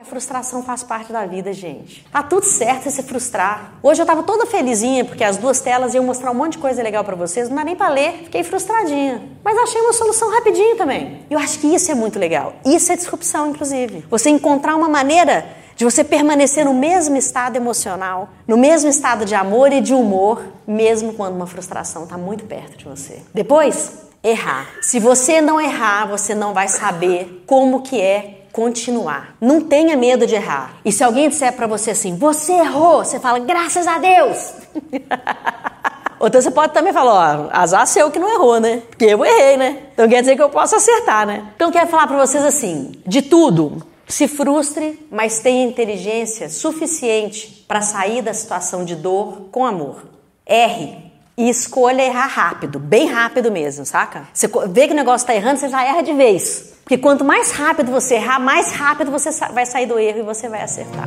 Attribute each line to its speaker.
Speaker 1: A frustração faz parte da vida, gente. Tá tudo certo você se frustrar. Hoje eu tava toda felizinha porque as duas telas iam mostrar um monte de coisa legal para vocês, não dá nem para ler, fiquei frustradinha. Mas achei uma solução rapidinho também. Eu acho que isso é muito legal. Isso é disrupção, inclusive. Você encontrar uma maneira de você permanecer no mesmo estado emocional, no mesmo estado de amor e de humor, mesmo quando uma frustração está muito perto de você. Depois, errar. Se você não errar, você não vai saber como que é continuar. Não tenha medo de errar. E se alguém disser para você assim, você errou, você fala, graças a Deus. Então você pode também falar, ó, azar seu que não errou, né? Porque eu errei, né? Então quer dizer que eu posso acertar, né? Então eu quero falar para vocês assim, de tudo, se frustre, mas tenha inteligência suficiente para sair da situação de dor com amor. Erre e escolha errar rápido, bem rápido mesmo, saca? Você vê que o negócio está errando, você já erra de vez. Porque quanto mais rápido você errar, mais rápido você vai sair do erro e você vai acertar.